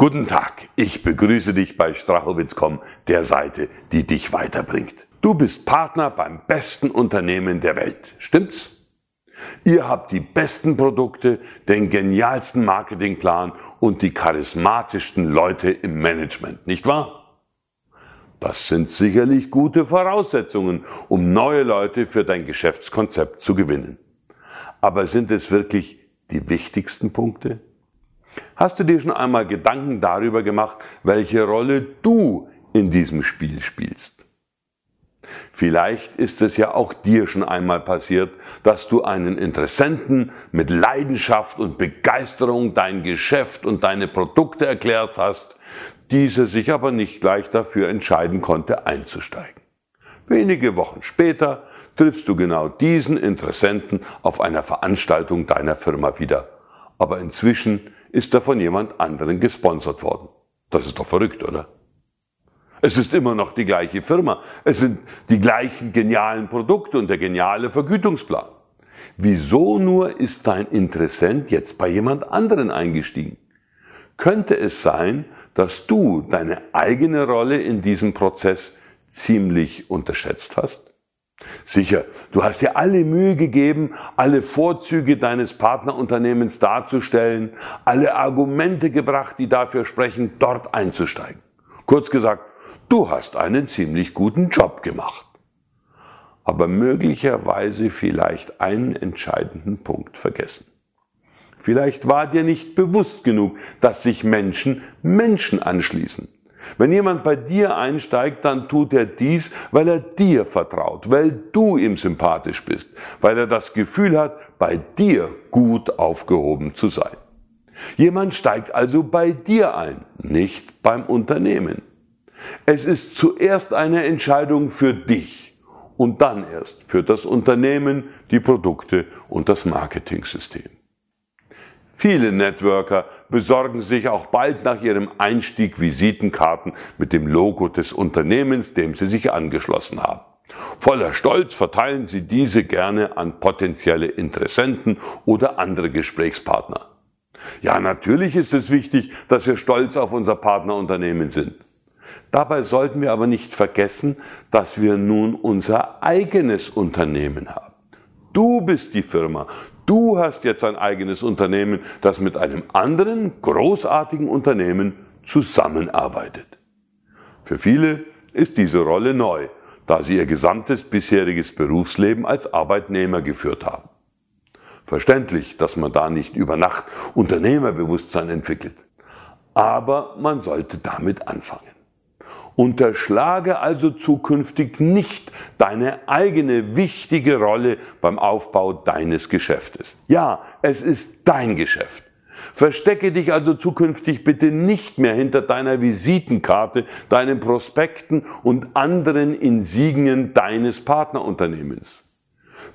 Guten Tag, ich begrüße dich bei Strachowitz.com, der Seite, die dich weiterbringt. Du bist Partner beim besten Unternehmen der Welt, stimmt's? Ihr habt die besten Produkte, den genialsten Marketingplan und die charismatischsten Leute im Management, nicht wahr? Das sind sicherlich gute Voraussetzungen, um neue Leute für dein Geschäftskonzept zu gewinnen. Aber sind es wirklich die wichtigsten Punkte? Hast du dir schon einmal Gedanken darüber gemacht, welche Rolle du in diesem Spiel spielst? Vielleicht ist es ja auch dir schon einmal passiert, dass du einen Interessenten mit Leidenschaft und Begeisterung dein Geschäft und deine Produkte erklärt hast, dieser sich aber nicht gleich dafür entscheiden konnte einzusteigen. Wenige Wochen später triffst du genau diesen Interessenten auf einer Veranstaltung deiner Firma wieder. Aber inzwischen ist er von jemand anderen gesponsert worden. Das ist doch verrückt, oder? Es ist immer noch die gleiche Firma. Es sind die gleichen genialen Produkte und der geniale Vergütungsplan. Wieso nur ist dein Interessent jetzt bei jemand anderen eingestiegen? Könnte es sein, dass du deine eigene Rolle in diesem Prozess ziemlich unterschätzt hast? Sicher, du hast dir alle Mühe gegeben, alle Vorzüge deines Partnerunternehmens darzustellen, alle Argumente gebracht, die dafür sprechen, dort einzusteigen. Kurz gesagt, du hast einen ziemlich guten Job gemacht. Aber möglicherweise vielleicht einen entscheidenden Punkt vergessen. Vielleicht war dir nicht bewusst genug, dass sich Menschen Menschen anschließen. Wenn jemand bei dir einsteigt, dann tut er dies, weil er dir vertraut, weil du ihm sympathisch bist, weil er das Gefühl hat, bei dir gut aufgehoben zu sein. Jemand steigt also bei dir ein, nicht beim Unternehmen. Es ist zuerst eine Entscheidung für dich und dann erst für das Unternehmen, die Produkte und das Marketingsystem. Viele Networker besorgen sich auch bald nach ihrem Einstieg Visitenkarten mit dem Logo des Unternehmens, dem sie sich angeschlossen haben. Voller Stolz verteilen sie diese gerne an potenzielle Interessenten oder andere Gesprächspartner. Ja, natürlich ist es wichtig, dass wir stolz auf unser Partnerunternehmen sind. Dabei sollten wir aber nicht vergessen, dass wir nun unser eigenes Unternehmen haben. Du bist die Firma. Du hast jetzt ein eigenes Unternehmen, das mit einem anderen großartigen Unternehmen zusammenarbeitet. Für viele ist diese Rolle neu, da sie ihr gesamtes bisheriges Berufsleben als Arbeitnehmer geführt haben. Verständlich, dass man da nicht über Nacht Unternehmerbewusstsein entwickelt. Aber man sollte damit anfangen. Unterschlage also zukünftig nicht deine eigene wichtige Rolle beim Aufbau deines Geschäftes. Ja, es ist dein Geschäft. Verstecke dich also zukünftig bitte nicht mehr hinter deiner Visitenkarte, deinen Prospekten und anderen Insignien deines Partnerunternehmens.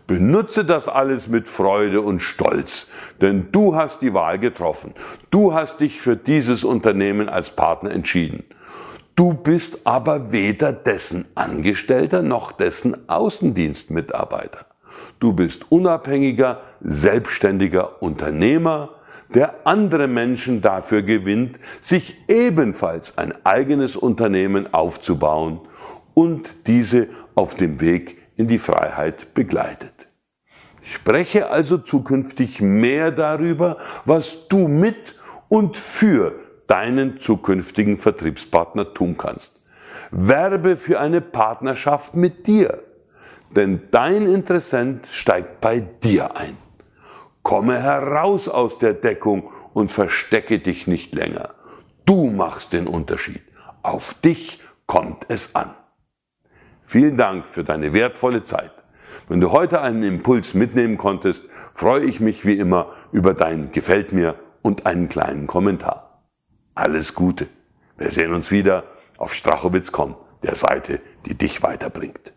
Benutze das alles mit Freude und Stolz, denn du hast die Wahl getroffen. Du hast dich für dieses Unternehmen als Partner entschieden. Du bist aber weder dessen Angestellter noch dessen Außendienstmitarbeiter. Du bist unabhängiger, selbstständiger Unternehmer, der andere Menschen dafür gewinnt, sich ebenfalls ein eigenes Unternehmen aufzubauen und diese auf dem Weg in die Freiheit begleitet. Spreche also zukünftig mehr darüber, was du mit und für deinen zukünftigen Vertriebspartner tun kannst. Werbe für eine Partnerschaft mit dir, denn dein Interessent steigt bei dir ein. Komme heraus aus der Deckung und verstecke dich nicht länger. Du machst den Unterschied. Auf dich kommt es an. Vielen Dank für deine wertvolle Zeit. Wenn du heute einen Impuls mitnehmen konntest, freue ich mich wie immer über dein Gefällt mir und einen kleinen Kommentar alles Gute. Wir sehen uns wieder auf strachowitz.com, der Seite, die dich weiterbringt.